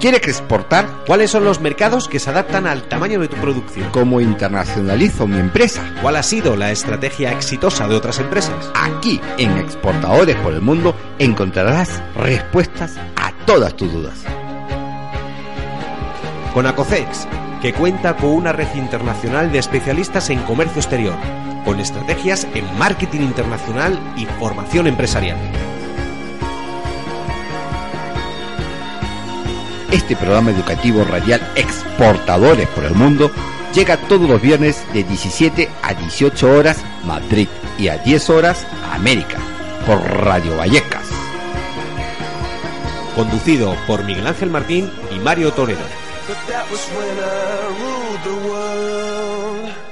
¿Quiere que exportar? ¿Cuáles son los mercados que se adaptan al tamaño de tu producción? ¿Cómo internacionalizo mi empresa? ¿Cuál ha sido la estrategia exitosa de otras empresas? Aquí, en Exportadores por el Mundo, encontrarás respuestas a todas tus dudas. Con Acocex, que cuenta con una red internacional de especialistas en comercio exterior, con estrategias en marketing internacional y formación empresarial. Este programa educativo radial Exportadores por el Mundo llega todos los viernes de 17 a 18 horas Madrid y a 10 horas América por Radio Vallecas. Conducido por Miguel Ángel Martín y Mario Toledo.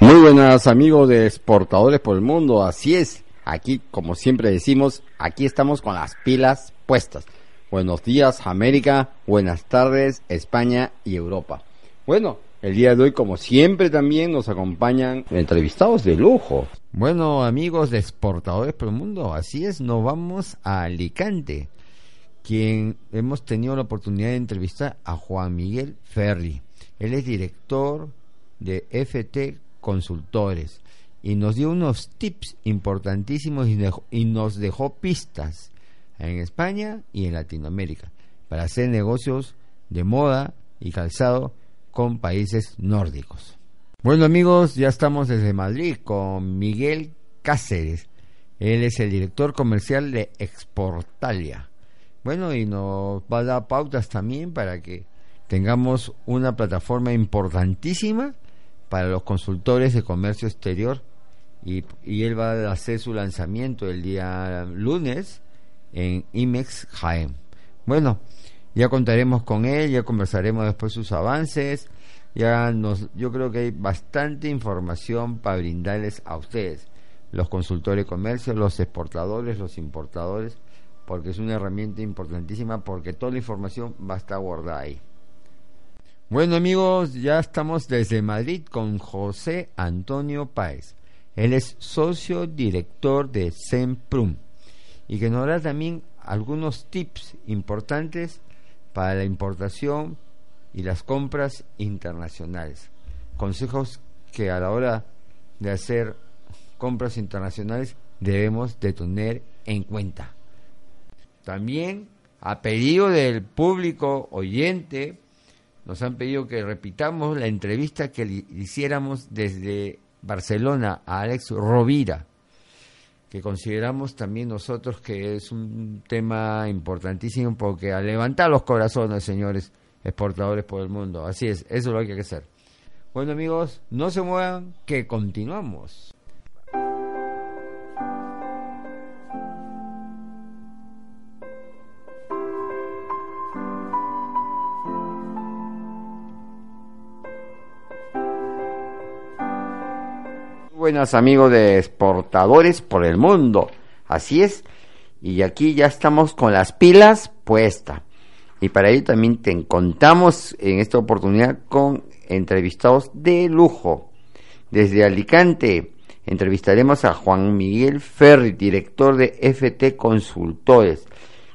Muy buenas amigos de Exportadores por el Mundo, así es. Aquí, como siempre decimos, aquí estamos con las pilas puestas. Buenos días América, buenas tardes España y Europa. Bueno, el día de hoy como siempre también nos acompañan entrevistados de lujo. Bueno amigos de exportadores por el mundo, así es, nos vamos a Alicante, quien hemos tenido la oportunidad de entrevistar a Juan Miguel Ferri. Él es director de FT Consultores y nos dio unos tips importantísimos y nos dejó pistas en España y en Latinoamérica para hacer negocios de moda y calzado con países nórdicos. Bueno amigos, ya estamos desde Madrid con Miguel Cáceres. Él es el director comercial de Exportalia. Bueno, y nos va a dar pautas también para que tengamos una plataforma importantísima para los consultores de comercio exterior y, y él va a hacer su lanzamiento el día lunes en IMEX Jaén. Bueno, ya contaremos con él, ya conversaremos después sus avances. Ya nos, yo creo que hay bastante información para brindarles a ustedes, los consultores de comercio, los exportadores, los importadores, porque es una herramienta importantísima, porque toda la información va a estar guardada ahí. Bueno amigos, ya estamos desde Madrid con José Antonio Páez. Él es socio director de SEMPRUM y que nos da también algunos tips importantes para la importación y las compras internacionales. Consejos que a la hora de hacer compras internacionales debemos de tener en cuenta. También a pedido del público oyente, nos han pedido que repitamos la entrevista que hiciéramos desde Barcelona a Alex Rovira que consideramos también nosotros que es un tema importantísimo porque a levantar los corazones, señores exportadores por el mundo. Así es, eso es lo que hay que hacer. Bueno amigos, no se muevan, que continuamos. Buenas amigos de exportadores por el mundo. Así es. Y aquí ya estamos con las pilas puestas. Y para ello también te contamos en esta oportunidad con entrevistados de lujo. Desde Alicante entrevistaremos a Juan Miguel Ferri, director de FT Consultores,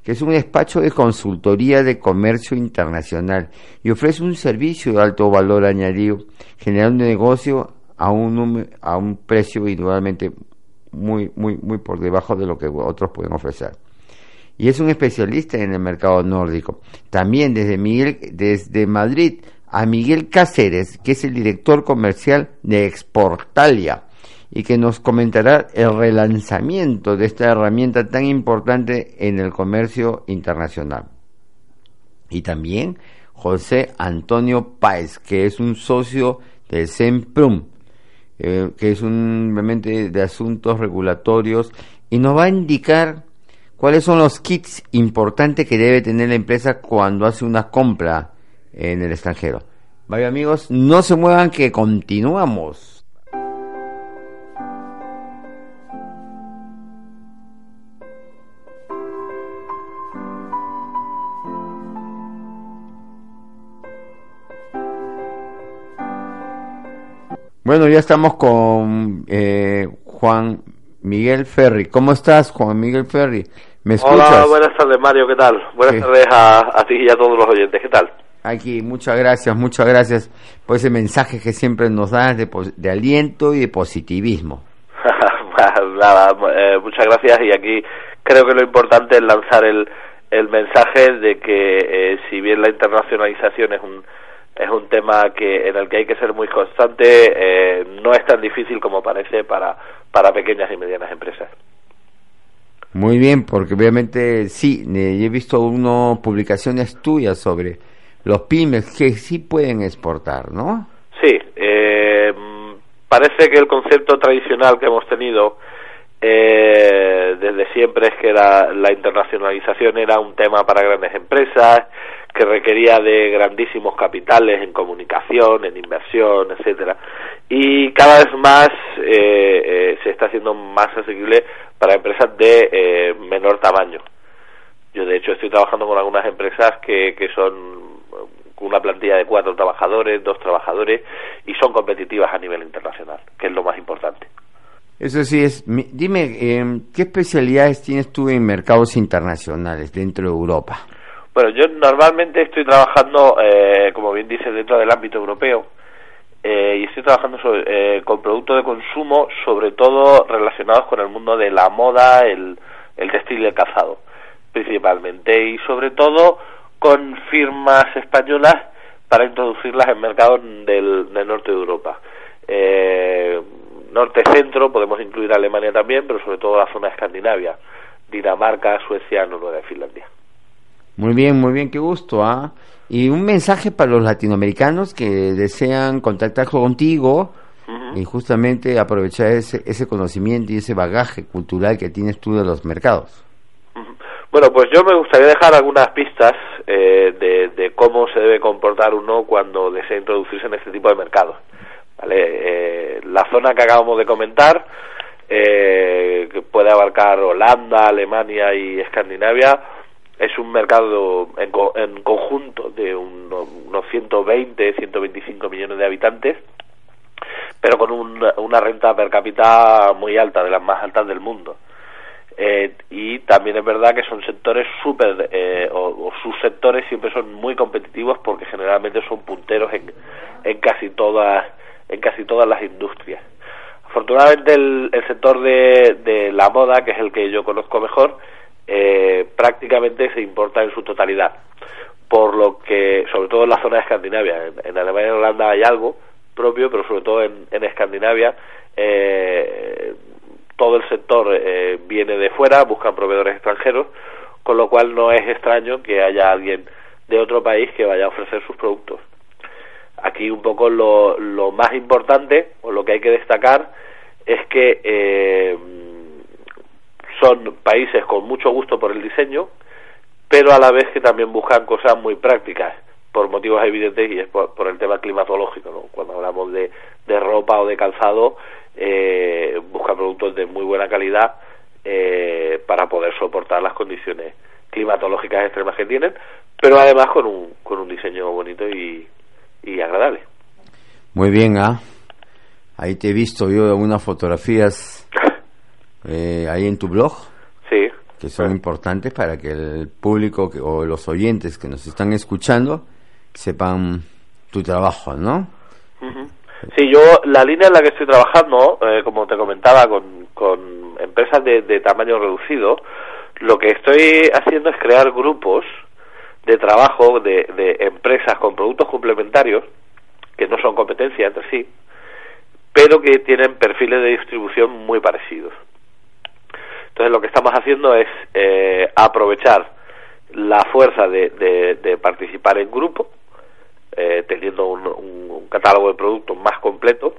que es un despacho de consultoría de comercio internacional y ofrece un servicio de alto valor añadido, generando negocio a un, a un precio individualmente muy, muy, muy por debajo de lo que otros pueden ofrecer. Y es un especialista en el mercado nórdico. También desde, Miguel, desde Madrid a Miguel Cáceres, que es el director comercial de Exportalia y que nos comentará el relanzamiento de esta herramienta tan importante en el comercio internacional. Y también José Antonio Páez, que es un socio de SEMPRUM, eh, que es un realmente de asuntos regulatorios y nos va a indicar ¿Cuáles son los kits importantes que debe tener la empresa cuando hace una compra en el extranjero? Vaya amigos, no se muevan que continuamos. Bueno, ya estamos con eh, Juan Miguel Ferri. ¿Cómo estás, Juan Miguel Ferri? ¿Me escuchas? Hola, buenas tardes, Mario. ¿Qué tal? Buenas tardes a, ti y a todos los oyentes. ¿Qué tal? Aquí, muchas gracias, muchas gracias por ese mensaje que siempre nos das de, aliento y de positivismo. Nada, eh, muchas gracias y aquí creo que lo importante es lanzar el, el mensaje de que eh, si bien la internacionalización es un es un tema que en el que hay que ser muy constante, eh, no es tan difícil como parece para, para pequeñas y medianas empresas. Muy bien, porque obviamente sí, he visto unas publicaciones tuyas sobre los pymes que sí pueden exportar, ¿no? Sí, eh, parece que el concepto tradicional que hemos tenido eh, desde siempre es que la, la internacionalización era un tema para grandes empresas, que requería de grandísimos capitales en comunicación, en inversión, etcétera, y cada vez más eh, eh, se está haciendo más asequible para empresas de eh, menor tamaño. Yo de hecho estoy trabajando con algunas empresas que, que son una plantilla de cuatro trabajadores, dos trabajadores y son competitivas a nivel internacional, que es lo más importante. Eso sí es. Dime, em, ¿qué especialidades tienes tú en mercados internacionales dentro de Europa? Bueno, yo normalmente estoy trabajando, eh, como bien dice, dentro del ámbito europeo eh, y estoy trabajando eh, con productos de consumo, sobre todo relacionados con el mundo de la moda, el, el textil y el calzado, principalmente, y sobre todo con firmas españolas para introducirlas en mercados del, del norte de Europa. Norte-centro, podemos incluir Alemania también, pero sobre todo la zona de Escandinavia, Dinamarca, Suecia, Noruega y Finlandia. Muy bien, muy bien, qué gusto, ¿ah? Y un mensaje para los latinoamericanos que desean contactar contigo y justamente aprovechar ese, ese conocimiento y ese bagaje cultural que tienes tú de los mercados. Bueno, pues yo me gustaría dejar algunas pistas eh, de, cómo se debe comportar uno cuando desea introducirse en este tipo de mercados. ¿vale? Eh, la zona que acabamos de comentar, eh, que puede abarcar Holanda, Alemania y Escandinavia, es un mercado en, en conjunto de unos, 120, 125 millones de habitantes, pero con una renta per cápita muy alta, de las más altas del mundo. Eh, y también es verdad que son sectores súper, eh, o, sus sectores siempre son muy competitivos porque generalmente son punteros en, en, casi, todas, en casi todas las industrias. Afortunadamente el, el sector de, de la moda, que es el que yo conozco mejor, eh, prácticamente se importa en su totalidad. Por lo que, sobre todo en la zona de Escandinavia, en, Alemania y Holanda hay algo propio, pero sobre todo en, Escandinavia, eh, todo el sector eh, viene de fuera, buscan proveedores extranjeros, con lo cual no es extraño que haya alguien de otro país que vaya a ofrecer sus productos. Aquí un poco lo, lo más importante, o lo que hay que destacar, es que eh, son países con mucho gusto por el diseño, pero a la vez que también buscan cosas muy prácticas por motivos evidentes y es por, el tema climatológico. ¿no? Cuando hablamos de, de ropa o de calzado, eh, buscan productos de muy buena calidad eh, para poder soportar las condiciones climatológicas extremas que tienen, pero además con un, con un diseño bonito y, y agradable. Muy bien, ¿ah? Ahí te he visto yo algunas fotografías eh, ahí en tu blog. Sí. Que son importantes para que el público o los oyentes que nos están escuchando sepan tu trabajo, ¿no? Sí, yo la línea en la que estoy trabajando, eh, como te comentaba, con, con empresas de, de tamaño reducido, lo que estoy haciendo es crear grupos de trabajo de, de empresas con productos complementarios que no son competencia entre sí, pero que tienen perfiles de distribución muy parecidos. Entonces lo que estamos haciendo es eh, aprovechar la fuerza de, de, participar en grupo, eh, teniendo un, catálogo de productos más completo,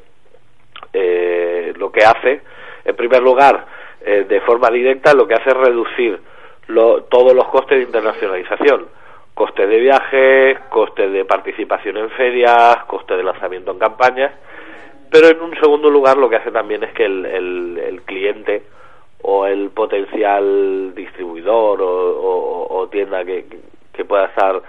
eh, lo que hace, en primer lugar, de forma directa, lo que hace es reducir todos los costes de internacionalización. Costes de viajes, costes de participación en ferias, costes de lanzamiento en campañas. Pero en un segundo lugar lo que hace también es que el, el, cliente o el potencial distribuidor o, tienda que, que pueda estar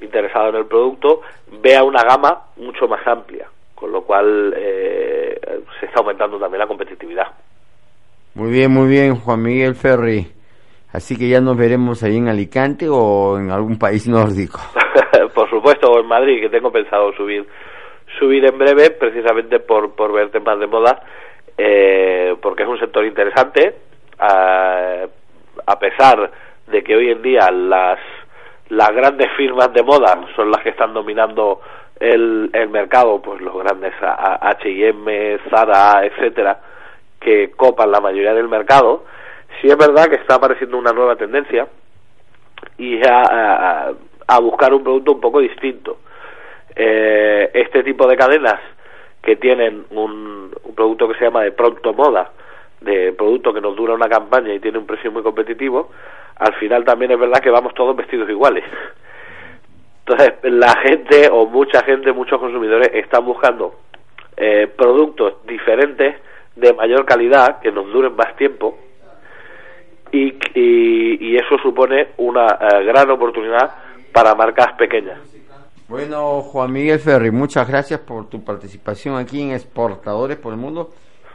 interesado en el producto vea una gama mucho más amplia, con lo cual eh, se está aumentando también la competitividad. Muy bien, muy bien, Juan Miguel Ferri. Así que ya nos veremos ahí en Alicante o en algún país nórdico. por supuesto, o en Madrid, que tengo pensado subir subir en breve, precisamente por, por ver temas de moda, eh, porque es un sector interesante, a, a pesar de que hoy en día las las grandes firmas de moda son las que están dominando el, el mercado, pues los grandes H&M, Zara, etcétera, que copan la mayoría del mercado. Sí es verdad que está apareciendo una nueva tendencia y a, a, buscar un producto un poco distinto. Eh, este tipo de cadenas que tienen un, un producto que se llama de pronto moda, de producto que nos dura una campaña y tiene un precio muy competitivo, al final también es verdad que vamos todos vestidos iguales. Entonces, la gente o mucha gente, muchos consumidores están buscando eh, productos diferentes de mayor calidad que nos duren más tiempo y, y, eso supone una eh, gran oportunidad para marcas pequeñas. Bueno, Juan Miguel Ferri, muchas gracias por tu participación aquí en Exportadores por el Mundo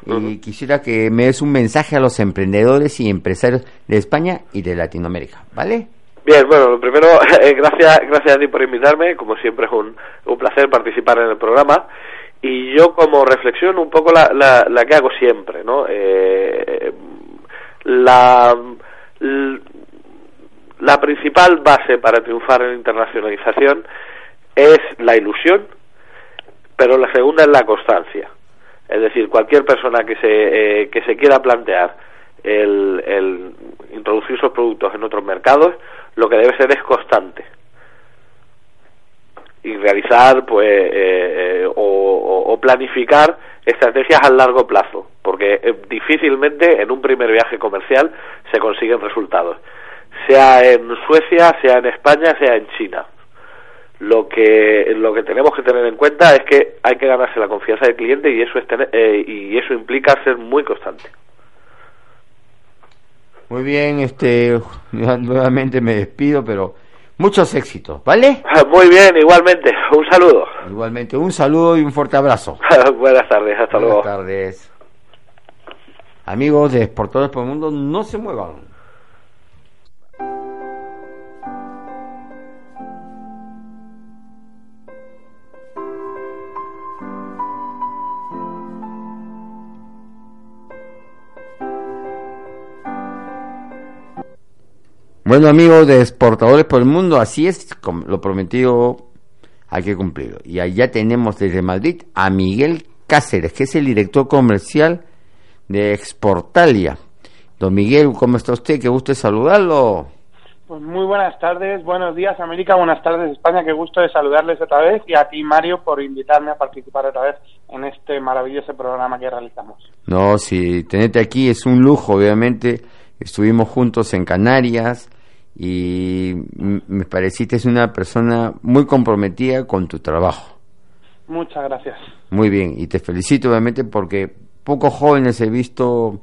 y quisiera que me des un mensaje a los emprendedores y empresarios de España y de Latinoamérica, ¿vale? Bien, bueno, lo primero, eh, gracias, gracias a ti por invitarme, como siempre es un, un placer participar en el programa y yo como reflexión un poco la, la, la que hago siempre, ¿no? Eh, la, la principal base para triunfar en internacionalización es la ilusión, pero la segunda es la constancia. Es decir, cualquier persona que se, eh, que se quiera plantear el, introducir esos productos en otros mercados, lo que debe ser es constante. Y realizar pues eh, eh, o, planificar estrategias a largo plazo porque difícilmente en un primer viaje comercial se consiguen resultados sea en Suecia sea en España sea en China lo que lo que tenemos que tener en cuenta es que hay que ganarse la confianza del cliente y eso es eh, y eso implica ser muy constante. Muy bien este nuevamente me despido pero muchos éxitos vale muy bien igualmente. Un saludo. Igualmente un saludo y un fuerte abrazo. Buenas tardes hasta luego. buenas tardes. Amigos de Exportadores por el Mundo no se muevan Bueno amigos de Exportadores por el Mundo, así es, como lo prometido hay que cumplirlo. Y allá tenemos desde Madrid a Miguel Cáceres, que es el director comercial de Exportalia. Don Miguel, ¿cómo está usted? Qué gusto saludarlo. Pues muy buenas tardes, buenos días América, buenas tardes España, qué gusto de saludarles otra vez y a ti Mario por invitarme a participar otra vez en este maravilloso programa que realizamos. No, si tenerte aquí es un lujo, obviamente. Estuvimos juntos en Canarias, y me pareciste una persona muy comprometida con tu trabajo. Muchas gracias. Muy bien, y te felicito obviamente porque pocos jóvenes he visto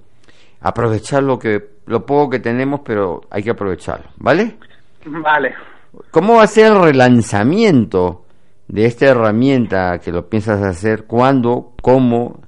aprovechar lo que lo poco que tenemos, pero hay que aprovecharlo, ¿vale? Vale. ¿Cómo va a ser el relanzamiento de esta herramienta que lo piensas hacer? ¿Cuándo? ¿Cómo?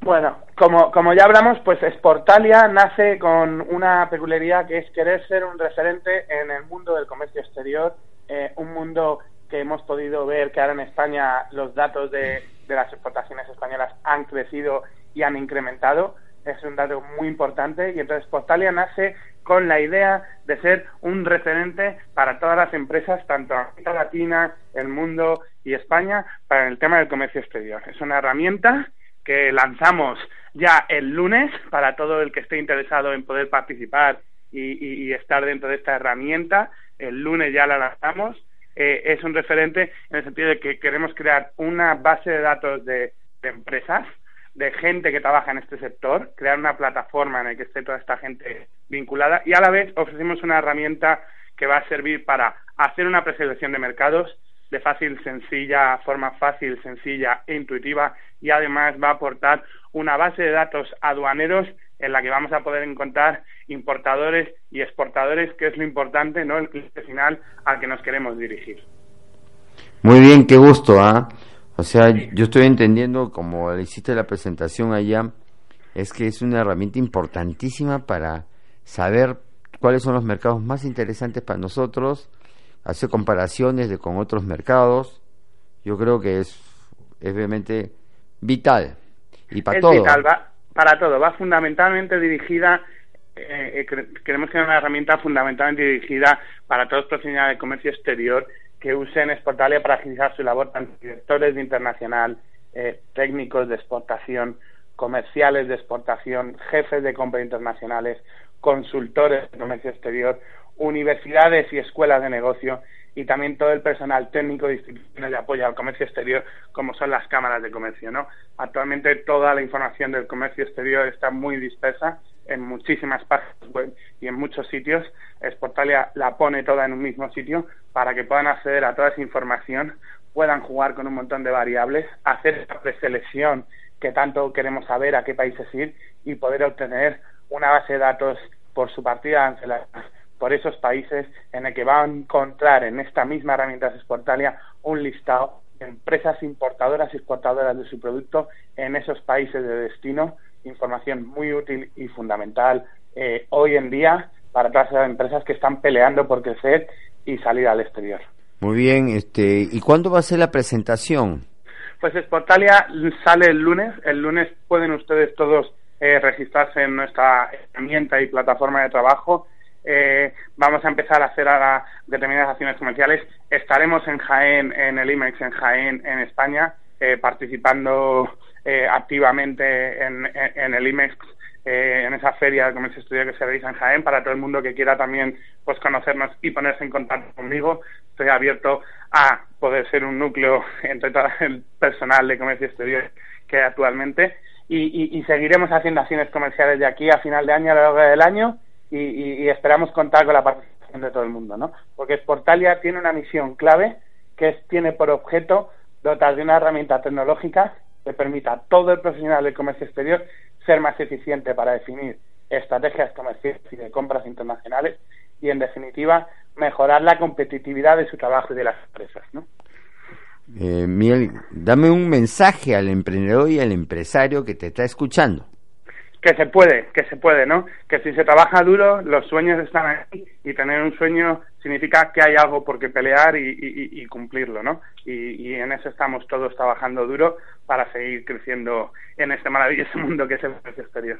Bueno, como, como ya hablamos, pues Exportalia nace con una peculiaridad que es querer ser un referente en el mundo del comercio exterior, eh, un mundo que hemos podido ver que ahora en España los datos de, de las exportaciones españolas han crecido y han incrementado. Es un dato muy importante y entonces Exportalia nace con la idea de ser un referente para todas las empresas, tanto América Latina, el mundo y España, para el tema del comercio exterior. Es una herramienta que lanzamos ya el lunes para todo el que esté interesado en poder participar y, estar dentro de esta herramienta. El lunes ya la lanzamos. Eh, es un referente en el sentido de que queremos crear una base de datos de, empresas de gente que trabaja en este sector, crear una plataforma en la que esté toda esta gente vinculada y a la vez ofrecemos una herramienta que va a servir para hacer una preselección de mercados de fácil, sencilla, forma fácil, sencilla e intuitiva y además va a aportar una base de datos aduaneros en la que vamos a poder encontrar importadores y exportadores, que es lo importante, ¿no? El cliente final al que nos queremos dirigir. Muy bien, qué gusto, ¿ah? O sea, yo estoy entendiendo, como le hiciste la presentación allá, es que es una herramienta importantísima para saber cuáles son los mercados más interesantes para nosotros, hacer comparaciones de con otros mercados. Yo creo que es, es realmente vital. Y para todo. Vital, va, para todo. Va fundamentalmente dirigida eh, eh queremos que una herramienta fundamentalmente dirigida para todos los profesionales de comercio exterior que usen Exportalia para agilizar su labor, tanto directores de internacional, eh, técnicos de exportación, comerciales de exportación, jefes de compra internacionales, consultores de comercio exterior, universidades y escuelas de negocio y también todo el personal técnico de instituciones de apoyo al comercio exterior, como son las cámaras de comercio. ¿no? Actualmente toda la información del comercio exterior está muy dispersa en muchísimas páginas web y en muchos sitios. Exportalia la pone toda en un mismo sitio para que puedan acceder a toda esa información, puedan jugar con un montón de variables, hacer esa preselección que tanto queremos saber a qué países ir y poder obtener una base de datos por su partida por esos países en el que va a encontrar en esta misma herramienta Exportalia un listado de empresas importadoras y exportadoras de su producto en esos países de destino información muy útil y fundamental eh, hoy en día para todas las empresas que están peleando por crecer y salir al exterior. Muy bien, este, ¿y cuándo va a ser la presentación? Pues Exportalia sale el lunes. El lunes pueden ustedes todos eh, registrarse en nuestra herramienta y plataforma de trabajo. Eh, vamos a empezar a hacer determinadas acciones comerciales. Estaremos en Jaén, en el IMEX en Jaén, en España, participando eh, activamente en, el IMEX, eh, en esa feria de comercio estudio que se realiza en Jaén, para todo el mundo que quiera también pues conocernos y ponerse en contacto conmigo. Estoy abierto a poder ser un núcleo entre todo el personal de comercio exterior que hay actualmente y, seguiremos haciendo acciones comerciales de aquí a final de año, a lo largo del año y, esperamos contar con la participación de todo el mundo, ¿no? Porque Sportalia tiene una misión clave que es, tiene por objeto dotar de una herramienta tecnológica que permita a todo el profesional del comercio exterior ser más eficiente para definir estrategias comerciales y de compras internacionales y, en definitiva, mejorar la competitividad de su trabajo y de las empresas. ¿no? Eh, Miel, dame un mensaje al emprendedor y al empresario que te está escuchando que se puede, que se puede, ¿no? Que si se trabaja duro, los sueños están ahí y tener un sueño significa que hay algo por qué pelear y, cumplirlo, ¿no? Y, en eso estamos todos trabajando duro para seguir creciendo en este maravilloso mundo que es el exterior.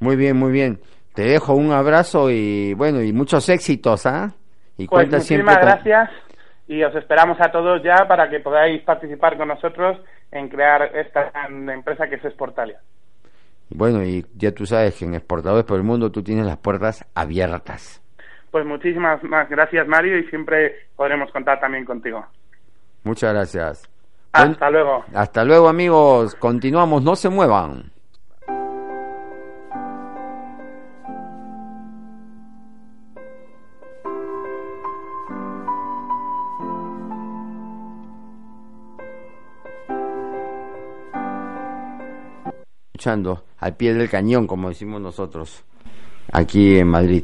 Muy bien, muy bien. Te dejo un abrazo y bueno, y muchos éxitos, ¿ah? Y pues muchísimas gracias y os esperamos a todos ya para que podáis participar con nosotros en crear esta empresa que es Exportalia. Bueno, y ya tú sabes que en Exportadores por el Mundo tú tienes las puertas abiertas. Pues muchísimas más gracias, Mario, y siempre podremos contar también contigo. Muchas gracias. Hasta luego. Hasta luego, amigos. Continuamos, no se muevan. escuchando al pie del cañón, como decimos nosotros, aquí en Madrid.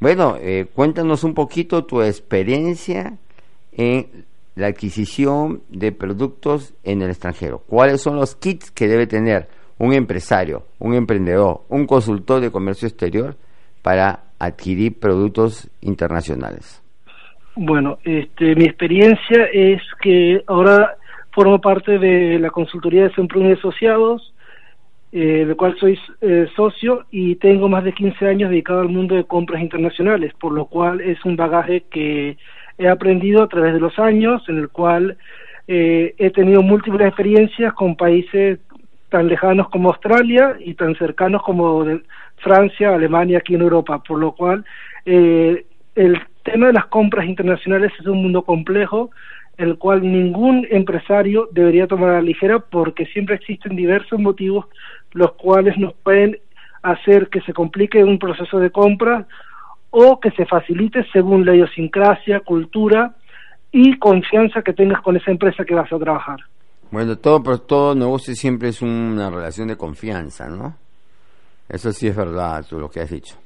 Bueno, eh, cuéntanos un poquito tu experiencia en la adquisición de productos en el extranjero. ¿Cuáles son los kits que debe tener un empresario, un emprendedor, un consultor de comercio exterior para adquirir productos internacionales? Bueno, este, mi experiencia es que ahora formo parte de la consultoría de Semprún y Asociados, eh, del cual soy eh, socio y tengo más de 15 años dedicado al mundo de compras internacionales, por lo cual es un bagaje que he aprendido a través de los años, en el cual eh, he tenido múltiples experiencias con países tan lejanos como Australia y tan cercanos como Francia, Alemania, aquí en Europa, por lo cual eh, el tema de las compras internacionales es un mundo complejo el cual ningún empresario debería tomar a la ligera porque siempre existen diversos motivos los cuales nos pueden hacer que se complique un proceso de compra o que se facilite según la idiosincrasia, cultura y confianza que tengas con esa empresa que vas a trabajar. Bueno, todo, pero todo negocio siempre es una relación de confianza, ¿no? Eso sí es verdad, tú lo que has dicho.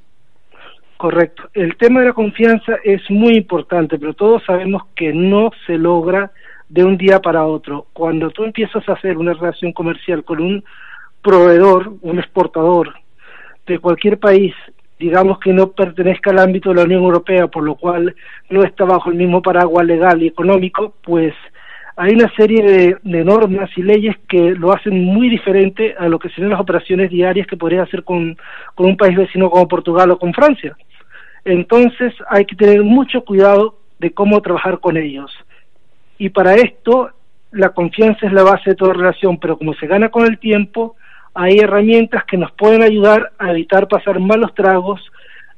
Correcto. El tema de la confianza es muy importante, pero todos sabemos que no se logra de un día para otro. Cuando tú empiezas a hacer una relación comercial con un proveedor, un exportador de cualquier país, digamos que no pertenezca al ámbito de la Unión Europea, por lo cual no está bajo el mismo paraguas legal y económico, pues hay una serie de, normas y leyes que lo hacen muy diferente a lo que serían las operaciones diarias que podría hacer con, con un país vecino como Portugal o con Francia. Entonces hay que tener mucho cuidado de cómo trabajar con ellos. Y para esto la confianza es la base de toda relación, pero como se gana con el tiempo, hay herramientas que nos pueden ayudar a evitar pasar malos tragos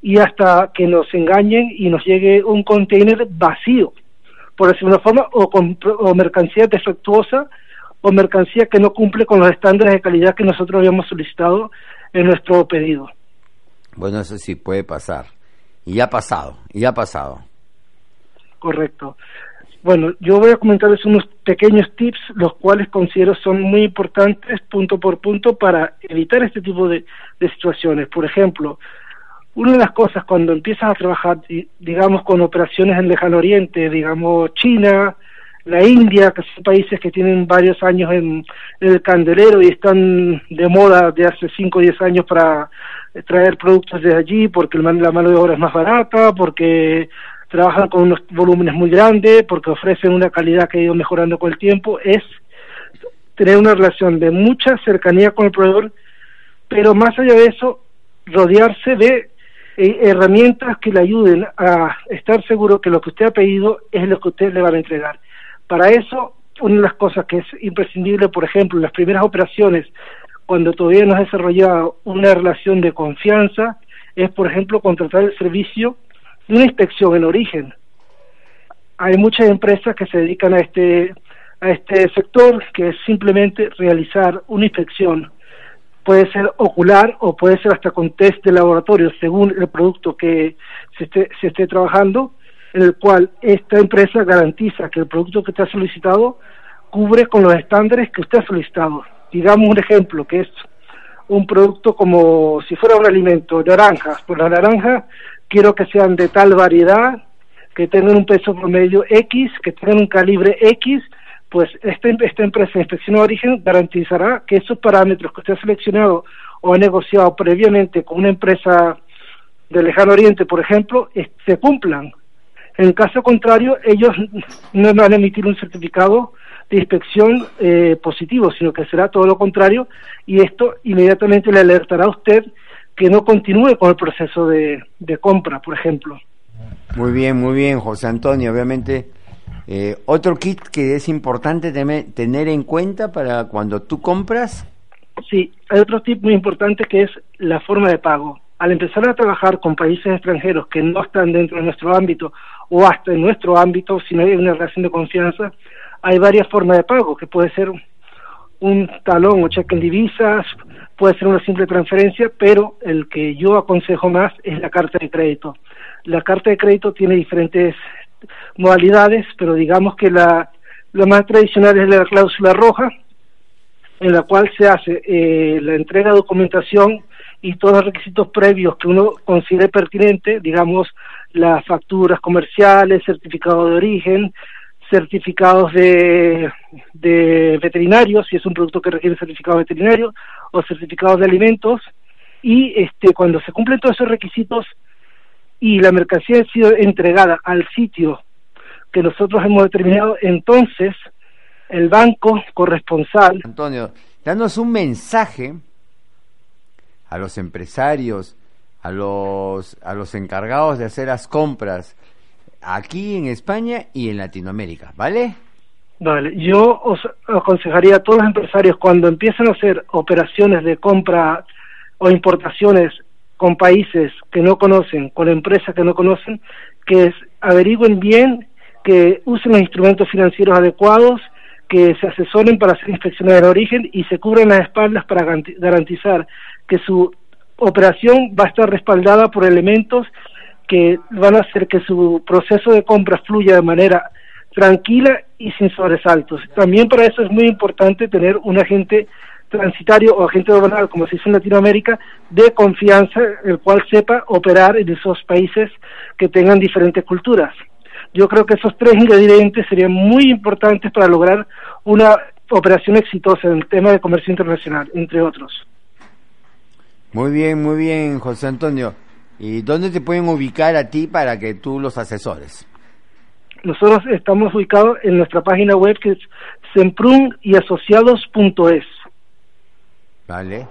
y hasta que nos engañen y nos llegue un container vacío, por decirlo de una forma, o, con, o mercancía defectuosa o mercancía que no cumple con los estándares de calidad que nosotros habíamos solicitado en nuestro pedido. Bueno, eso sí puede pasar. Y ha pasado, y ha pasado. Correcto. Bueno, yo voy a comentarles unos pequeños tips, los cuales considero son muy importantes punto por punto para evitar este tipo de, situaciones. Por ejemplo, una de las cosas cuando empiezas a trabajar, digamos, con operaciones en Lejano Oriente, digamos, China, la India, que son países que tienen varios años en, en el candelero y están de moda de hace 5 o 10 años para traer productos de allí porque la mano de obra es más barata, porque trabajan con unos volúmenes muy grandes, porque ofrecen una calidad que ha ido mejorando con el tiempo, es tener una relación de mucha cercanía con el proveedor, pero más allá de eso, rodearse de eh, herramientas que le ayuden a estar seguro que lo que usted ha pedido es lo que usted le va a entregar. Para eso, una de las cosas que es imprescindible, por ejemplo, en las primeras operaciones cuando todavía no has desarrollado una relación de confianza, es, por ejemplo, contratar el servicio una inspección en origen. Hay muchas empresas que se dedican a este, a este sector, que es simplemente realizar una inspección. Puede ser ocular o puede ser hasta con test de laboratorio, según el producto que se esté, se esté trabajando, en el cual esta empresa garantiza que el producto que ha solicitado cubre con los estándares que usted ha solicitado digamos un ejemplo, que es un producto como si fuera un alimento, naranjas, pues las naranjas quiero que sean de tal variedad, que tengan un peso promedio X, que tengan un calibre X, pues esta, esta empresa de inspección de origen garantizará que esos parámetros que usted ha seleccionado o ha negociado previamente con una empresa del lejano oriente, por ejemplo, se cumplan. En caso contrario, ellos no van a emitir un certificado de inspección eh, positivo, sino que será todo lo contrario y esto inmediatamente le alertará a usted que no continúe con el proceso de, compra, por ejemplo. Muy bien, muy bien, José Antonio. Obviamente, eh, otro kit que es importante tener en cuenta para cuando tú compras. Sí, hay otro tip muy importante que es la forma de pago. Al empezar a trabajar con países extranjeros que no están dentro de nuestro ámbito o hasta en nuestro ámbito, si no hay una relación de confianza, hay varias formas de pago, que puede ser un talón o cheque en divisas, puede ser una simple transferencia, pero el que yo aconsejo más es la carta de crédito. La carta de crédito tiene diferentes modalidades, pero digamos que la, más tradicional es la cláusula roja, en la cual se hace eh, la entrega de documentación y todos los requisitos previos que uno considere pertinente, digamos las facturas comerciales, certificado de origen, certificados de, veterinarios, si es un producto que requiere certificado veterinario, o certificados de alimentos, y este, cuando se cumplen todos esos requisitos y la mercancía ha sido entregada al sitio que nosotros hemos determinado, entonces el banco corresponsal. Antonio, danos un mensaje a los empresarios, a los, a los encargados de hacer las compras, aquí en España y en Latinoamérica, ¿vale? Vale, yo os aconsejaría a todos los empresarios cuando empiezan a hacer operaciones de compra o importaciones con países que no conocen, con empresas que no conocen, que averigüen bien que usen los instrumentos financieros adecuados, que se asesoren para hacer inspecciones de origen y se cubran las espaldas para garantizar que su operación va a estar respaldada por elementos que van a hacer que su proceso de compra fluya de manera tranquila y sin sobresaltos. También para eso es muy importante tener un agente transitario o agente aduanal, como se dice en Latinoamérica, de confianza, el cual sepa operar en esos países que tengan diferentes culturas. Yo creo que esos tres ingredientes serían muy importantes para lograr una operación exitosa en el tema de comercio internacional, entre otros. Muy bien, muy bien, José Antonio. ¿Y dónde te pueden ubicar a ti para que tú los asesores? Nosotros estamos ubicados en nuestra página web que es semprunyasociados.es. Vale,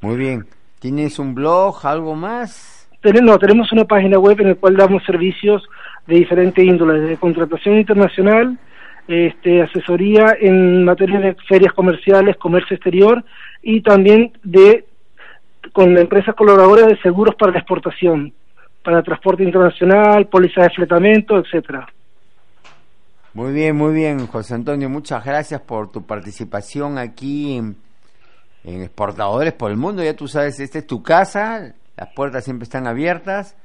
muy bien. ¿Tienes un blog, algo más? no, tenemos una página web en la cual damos servicios de diferentes índoles, de contratación internacional, este, asesoría en materia de ferias comerciales, comercio exterior y también de con empresas colaboradoras de seguros para la exportación, para transporte internacional, pólizas de fletamento, etcétera. Muy bien, muy bien, José Antonio, muchas gracias por tu participación aquí en, en Exportadores por el Mundo. Ya tú sabes, esta es tu casa, las puertas siempre están abiertas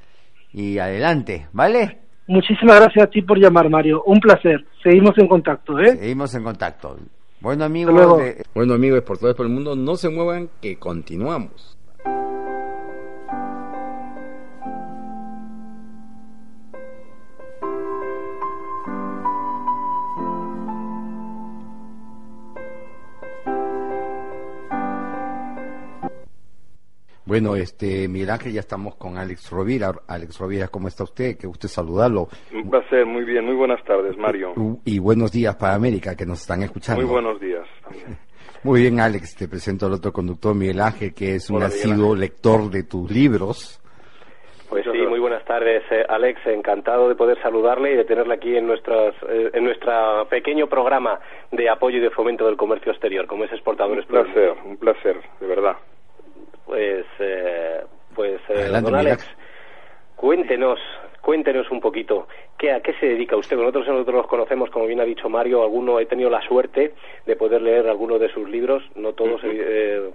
y adelante, ¿vale? Muchísimas gracias a ti por llamar, Mario. Un placer. Seguimos en contacto, ¿eh? Seguimos en contacto. Bueno, amigos, de, bueno, amigos exportadores por el mundo, no se muevan que continuamos. Bueno, este, Miguel Ángel, ya estamos con Alex Rovira. Alex Rovira, ¿cómo está usted? Que guste saludarlo. Un placer, muy bien, muy buenas tardes, Mario. Y buenos días para América, que nos están escuchando. Muy buenos días también. Muy bien, Alex, te presento al otro conductor, Miguel Ángel, que es un asiduo lector de tus libros. Pues sí, muy buenas tardes, eh, Alex. Encantado de poder saludarle y de tenerle aquí en, nuestras, eh, en nuestro pequeño programa de apoyo y de fomento del comercio exterior, como es Exportadores. Un placer, un placer, de verdad. Pues, eh, pues eh, don Alex, cuéntenos, cuéntenos un poquito, ¿qué, ¿a qué se dedica usted? Nosotros nosotros los conocemos, como bien ha dicho Mario, alguno he tenido la suerte de poder leer algunos de sus libros, no todos, eh,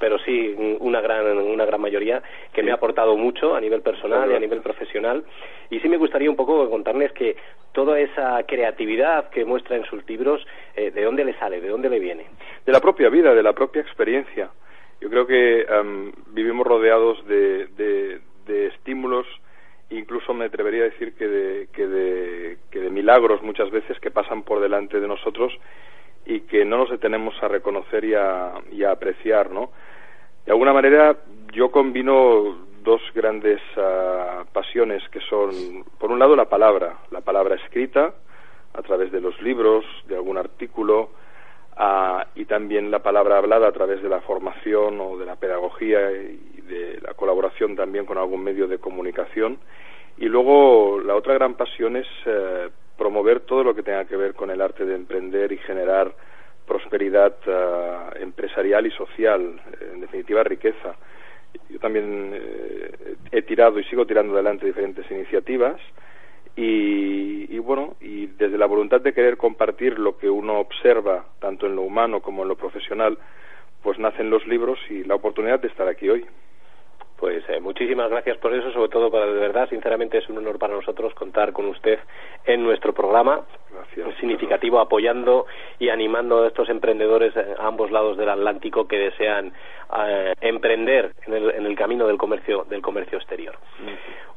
pero sí una gran, una gran mayoría, que me ha aportado mucho a nivel personal y a nivel profesional. Y sí me gustaría un poco contarles que toda esa creatividad que muestra en sus libros, ¿de dónde le sale, de dónde le viene? De la propia vida, de la propia experiencia. Yo creo que vivimos rodeados de, de, estímulos, incluso me atrevería a decir que de, que, de, que de milagros muchas veces que pasan por delante de nosotros y que no nos detenemos a reconocer y a, y a apreciar, ¿no? De alguna manera yo combino dos grandes ah, pasiones que son, por un lado, la palabra, la palabra escrita, a través de los libros, de algún artículo, y también la palabra hablada a través de la formación o de la pedagogía y de la colaboración también con algún medio de comunicación. Y luego la otra gran pasión es eh, promover todo lo que tenga que ver con el arte de emprender y generar prosperidad eh, empresarial y social, en definitiva riqueza. Yo también eh, he tirado y sigo tirando adelante diferentes iniciativas y, bueno, y desde la voluntad de querer compartir lo que uno observa, tanto en lo humano como en lo profesional, pues nacen los libros y la oportunidad de estar aquí hoy. Pues eh, muchísimas gracias por eso, sobre todo para de verdad, sinceramente es un honor para nosotros contar con usted en nuestro programa. Gracias. Significativo apoyando y animando a estos emprendedores a ambos lados del Atlántico que desean eh, emprender en el, en el, camino del comercio del comercio exterior.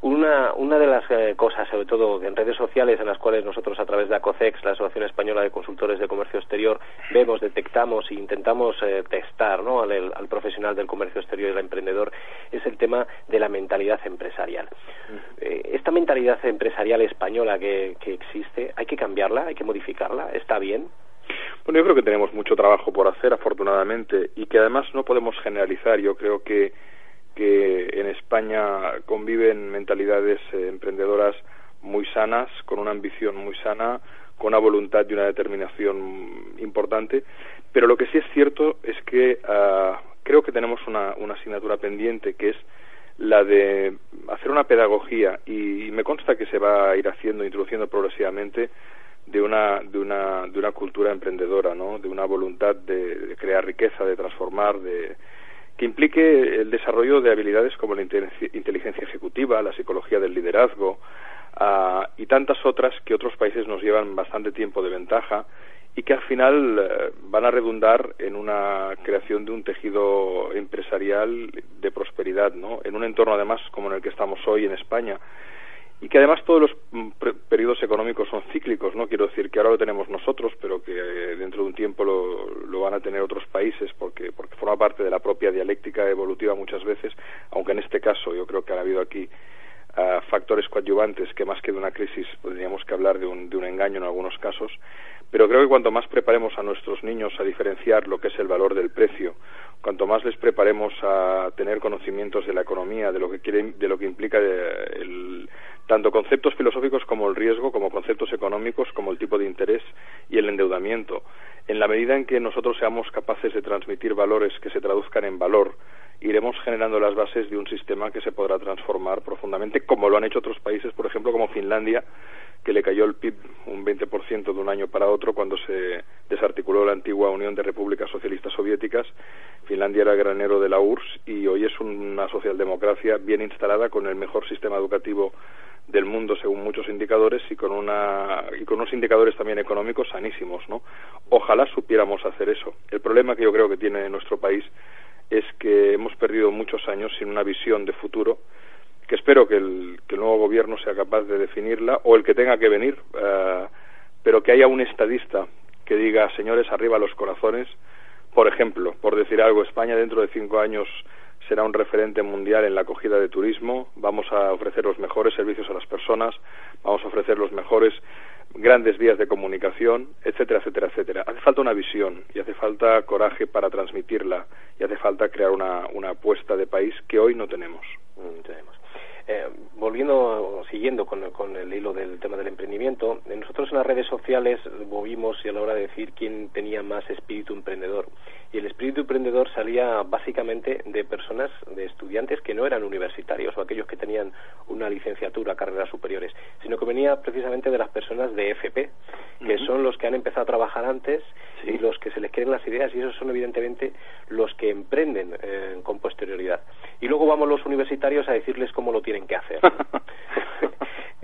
Una, una de las eh, cosas, sobre todo en redes sociales, en las cuales nosotros a través de ACOCEX, la Asociación Española de Consultores de Comercio Exterior, vemos, detectamos e intentamos eh, testar ¿no? al, al, profesional del comercio exterior y al emprendedor, es el tema de la mentalidad empresarial. Eh, esta mentalidad empresarial española que, que existe, ¿hay que cambiarla? ¿Hay que modificarla? ¿Está bien? Bueno, yo creo que tenemos mucho trabajo por hacer, afortunadamente, y que además no podemos generalizar. Yo creo que que en España conviven mentalidades eh, emprendedoras muy sanas, con una ambición muy sana, con una voluntad y una determinación importante. Pero lo que sí es cierto es que ah, creo que tenemos una, asignatura pendiente, que es la de hacer una pedagogía y, me consta que se va a ir haciendo, introduciendo progresivamente de una, de una, de una cultura emprendedora, ¿no? De una voluntad de, crear riqueza, de transformar, de que implique el desarrollo de habilidades como la inteligencia ejecutiva, la psicología del liderazgo ah, y tantas otras que otros países nos llevan bastante tiempo de ventaja y que al final eh, van a redundar en una creación de un tejido empresarial de prosperidad, ¿no? En un entorno además como en el que estamos hoy en España y que además todos los mm, periodos económicos son cíclicos, no quiero decir que ahora lo tenemos nosotros, pero que eh, dentro de un tiempo lo, lo, van a tener otros países porque porque forma parte de la propia dialéctica evolutiva muchas veces, aunque en este caso yo creo que ha habido aquí uh, factores coadyuvantes que más que de una crisis podríamos que hablar de un, de un engaño en algunos casos pero creo que cuanto más preparemos a nuestros niños a diferenciar lo que es el valor del precio, cuanto más les preparemos a tener conocimientos de la economía, de lo que de lo que implica eh, el, tanto conceptos filosóficos como el riesgo, como conceptos económicos, como el tipo de interés y el endeudamiento, en la medida en que nosotros seamos capaces de transmitir valores que se traduzcan en valor, iremos generando las bases de un sistema que se podrá transformar profundamente, como lo han hecho otros países, por ejemplo, como Finlandia, que le cayó el PIB un 20% de un año para otro cuando se desarticuló la antigua Unión de Repúblicas Socialistas Soviéticas. Finlandia era granero de la URSS y hoy es una socialdemocracia bien instalada con el mejor sistema educativo del mundo según muchos indicadores y con una y con unos indicadores también económicos sanísimos, ¿no? Ojalá supiéramos hacer eso. El problema que yo creo que tiene nuestro país es que hemos perdido muchos años sin una visión de futuro que espero que el, nuevo gobierno sea capaz de definirla o el que tenga que venir, eh, pero que haya un estadista que diga, señores, arriba los corazones. Por ejemplo, por decir algo, España dentro de cinco años será un referente mundial en la acogida de turismo, vamos a ofrecer los mejores servicios a las personas, vamos a ofrecer los mejores grandes vías de comunicación, etcétera, etcétera, etcétera. Hace falta una visión y hace falta coraje para transmitirla y hace falta crear una, una apuesta de país que hoy no tenemos. Mm, tenemos. Eh, volviendo, siguiendo con, con, el hilo del tema del emprendimiento, eh, nosotros en las redes sociales movimos a la hora de decir quién tenía más espíritu emprendedor. Y el espíritu emprendedor salía básicamente de personas, de estudiantes que no eran universitarios o aquellos que tenían una licenciatura, carreras superiores, sino que venía precisamente de las personas de FP, que son los que han empezado a trabajar antes y los que se les quieren las ideas y esos son evidentemente los que emprenden eh, con posterioridad. Y luego vamos los universitarios a decirles cómo lo tienen que hacer.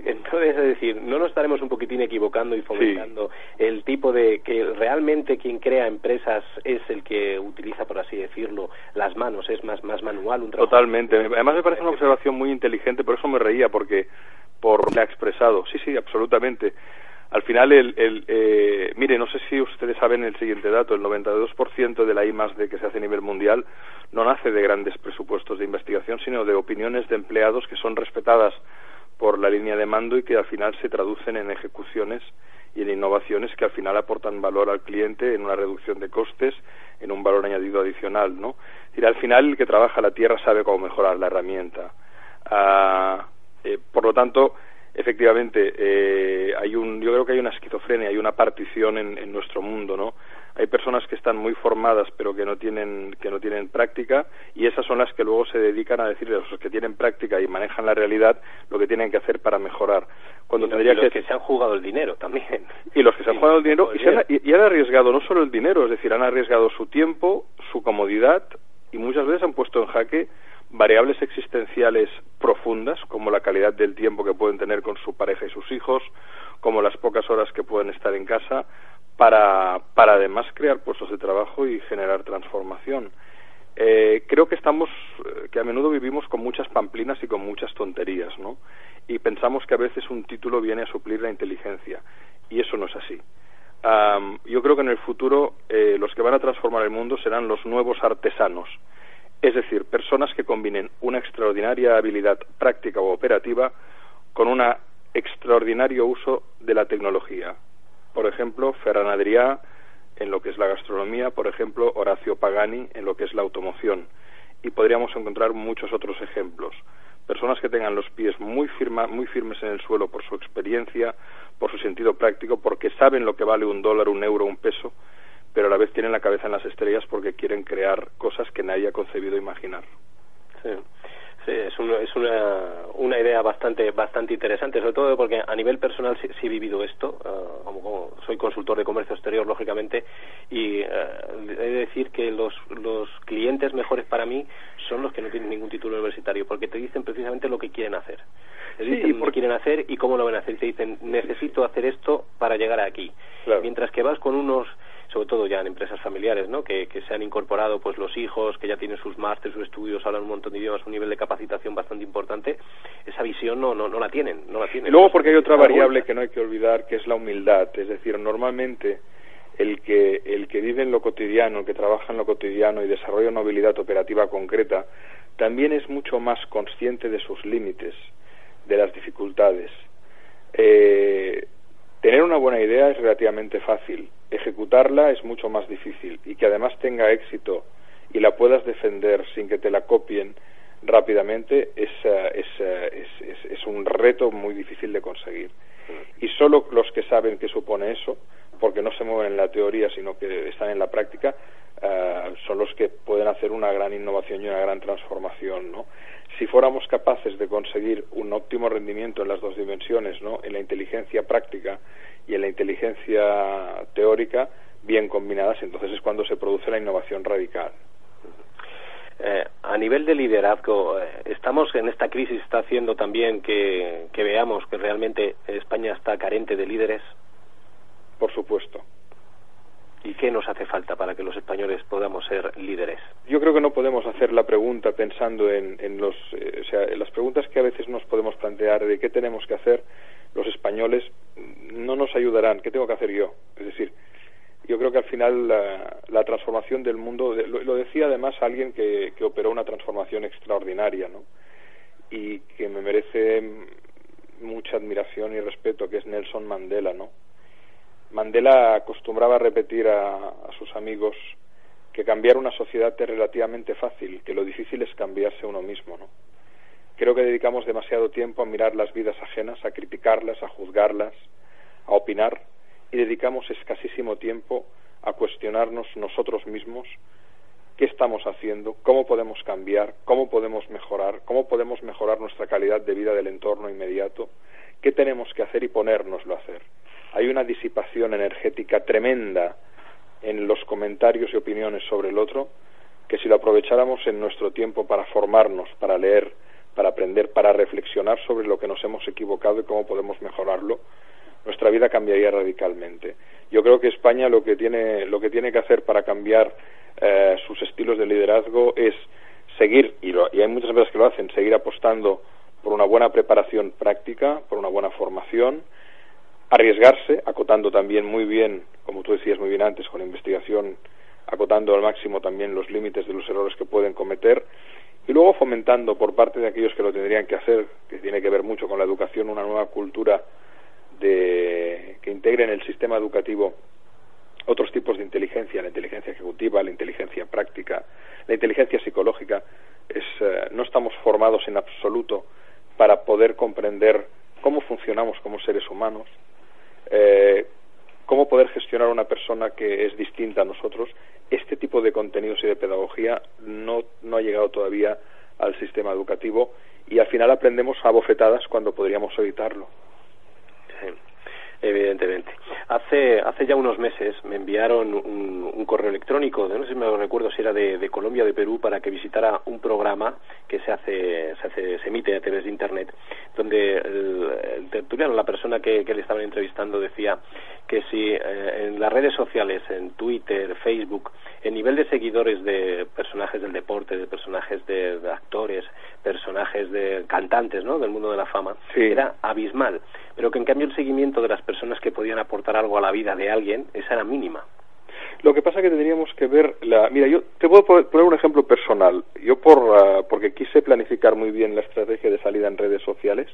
Entonces, es decir, no nos estaremos un poquitín equivocando y fomentando el tipo de que realmente quien crea empresas es el que utiliza, por así decirlo, las manos, es más, más manual un trabajo. Totalmente. Además me parece una observación muy inteligente, por eso me reía, porque por la ha expresado. Sí, sí, absolutamente. Al final, el, el eh, mire, no sé si ustedes saben el siguiente dato, el 92% de la I de que se hace a nivel mundial no nace de grandes presupuestos de investigación, sino de opiniones de empleados que son respetadas por la línea de mando y que al final se traducen en ejecuciones y en innovaciones que al final aportan valor al cliente en una reducción de costes, en un valor añadido adicional, ¿no? Y al final el que trabaja la tierra sabe cómo mejorar la herramienta. Ah, eh, por lo tanto, efectivamente eh, hay un yo creo que hay una esquizofrenia hay una partición en, en, nuestro mundo no hay personas que están muy formadas pero que no tienen que no tienen práctica y esas son las que luego se dedican a decirle a los que tienen práctica y manejan la realidad lo que tienen que hacer para mejorar cuando y tendría los que... se han jugado el dinero también. Y los que se han jugado el dinero y, han, y han arriesgado no solo el dinero es decir han arriesgado su tiempo su comodidad y muchas veces han puesto en jaque variables existenciales profundas, como la calidad del tiempo que pueden tener con su pareja y sus hijos, como las pocas horas que pueden estar en casa, para, para además crear puestos de trabajo y generar transformación. Eh, creo que estamos, eh, que a menudo vivimos con muchas pamplinas y con muchas tonterías, ¿no? Y pensamos que a veces un título viene a suplir la inteligencia, y eso no es así. yo creo que en el futuro eh, los que van a transformar el mundo serán los nuevos artesanos, es decir, personas que combinen una extraordinaria habilidad práctica o operativa con un extraordinario uso de la tecnología. Por ejemplo, Ferran Adrià en lo que es la gastronomía, por ejemplo, Horacio Pagani en lo que es la automoción. Y podríamos encontrar muchos otros ejemplos. Personas que tengan los pies muy, muy firmes en el suelo por su experiencia, por su sentido práctico, porque saben lo que vale un dólar, un euro, un peso, pero a la vez tienen la cabeza en las estrellas porque quieren crear cosas que nadie ha concebido imaginar. Sí. Sí, es, es una, una idea bastante bastante interesante, sobre todo porque a nivel personal sí, he vivido esto, uh, como, soy consultor de comercio exterior, lógicamente, y uh, he de decir que los, los clientes mejores para mí son los que no tienen ningún título universitario, porque te dicen precisamente lo que quieren hacer. Te dicen lo que quieren hacer y cómo lo van a hacer. Te dicen, necesito hacer esto para llegar aquí. Mientras que vas con unos sobre todo ya en empresas familiares, ¿no? Que, se han incorporado pues los hijos, que ya tienen sus másteres, sus estudios, hablan un montón de idiomas, un nivel de capacitación bastante importante, esa visión no, no, no la tienen, no la tienen. luego porque hay otra variable que no hay que olvidar, que es la humildad, es decir, normalmente el que, el que vive en lo cotidiano, el que trabaja en lo cotidiano y desarrolla una habilidad operativa concreta, también es mucho más consciente de sus límites, de las dificultades. Eh, tener una buena idea es relativamente fácil, ejecutarla es mucho más difícil y que además tenga éxito y la puedas defender sin que te la copien rápidamente es, es, es, un reto muy difícil de conseguir. Y solo los que saben qué supone eso, porque no se mueven en la teoría, sino que están en la práctica, eh, son los que pueden hacer una gran innovación y una gran transformación. ¿no? Si fuéramos capaces de conseguir un óptimo rendimiento en las dos dimensiones, ¿no? en la inteligencia práctica y en la inteligencia teórica bien combinadas, entonces es cuando se produce la innovación radical. A nivel de liderazgo, eh, estamos en esta crisis, está haciendo también que, que veamos que realmente España está carente de líderes. Por supuesto. ¿Y qué nos hace falta para que los españoles podamos ser líderes? Yo creo que no podemos hacer la pregunta pensando en, en los, eh, o sea, en las preguntas que a veces nos podemos plantear de qué tenemos que hacer los españoles no nos ayudarán. ¿Qué tengo que hacer yo? Es decir, yo creo que al final la, transformación del mundo, lo, decía además alguien que, que, operó una transformación extraordinaria, ¿no? Y que me merece mucha admiración y respeto, que es Nelson Mandela, ¿no? Mandela acostumbraba a repetir a, a sus amigos que cambiar una sociedad es relativamente fácil, que lo difícil es cambiarse uno mismo, ¿no? Creo que dedicamos demasiado tiempo a mirar las vidas ajenas, a criticarlas, a juzgarlas, a opinar, y dedicamos escasísimo tiempo a cuestionarnos nosotros mismos qué estamos haciendo, cómo podemos cambiar, cómo podemos mejorar, cómo podemos mejorar nuestra calidad de vida del entorno inmediato, qué tenemos que hacer y ponérnoslo a hacer. Hay una disipación energética tremenda en los comentarios y opiniones sobre el otro, que si lo aprovecháramos en nuestro tiempo para formarnos, para leer, para aprender, para reflexionar sobre lo que nos hemos equivocado y cómo podemos mejorarlo, nuestra vida cambiaría radicalmente. Yo creo que España lo que tiene, lo que, tiene que hacer para cambiar eh, sus estilos de liderazgo es seguir, y, y hay muchas empresas que lo hacen, seguir apostando por una buena preparación práctica, por una buena formación, arriesgarse, acotando también muy bien, como tú decías muy bien antes, con investigación, acotando al máximo también los límites de los errores que pueden cometer, y luego fomentando por parte de aquellos que lo tendrían que hacer, que tiene que ver mucho con la educación, una nueva cultura de, que integre en el sistema educativo otros tipos de inteligencia, la inteligencia ejecutiva, la inteligencia práctica, la inteligencia psicológica. Es, eh, no estamos formados en absoluto para poder comprender cómo funcionamos como seres humanos, eh, cómo poder gestionar a una persona que es distinta a nosotros. Este tipo de contenidos y de pedagogía no, no ha llegado todavía al sistema educativo y al final aprendemos a bofetadas cuando podríamos evitarlo. him. Evidentemente. Hace, hace ya unos meses me enviaron un, correo electrónico, no sé si me lo recuerdo si era de, Colombia o de Perú, para que visitara un programa que se hace, se, hace, se emite a través de Internet, donde el, tertuliano, la persona que, le estaban entrevistando, decía que si eh, en las redes sociales, en Twitter, Facebook, el nivel de seguidores de personajes del deporte, de personajes de, actores, personajes de cantantes, ¿no? Del mundo de la fama, era abismal, pero que en cambio el seguimiento de las personas que podían aportar algo a la vida de alguien, esa era mínima. Lo que pasa es que tendríamos que ver la... Mira, yo te puedo poner un ejemplo personal. Yo por ah, porque quise planificar muy bien la estrategia de salida en redes sociales,